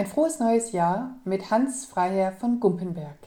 Ein frohes neues Jahr mit Hans Freiherr von Gumpenberg.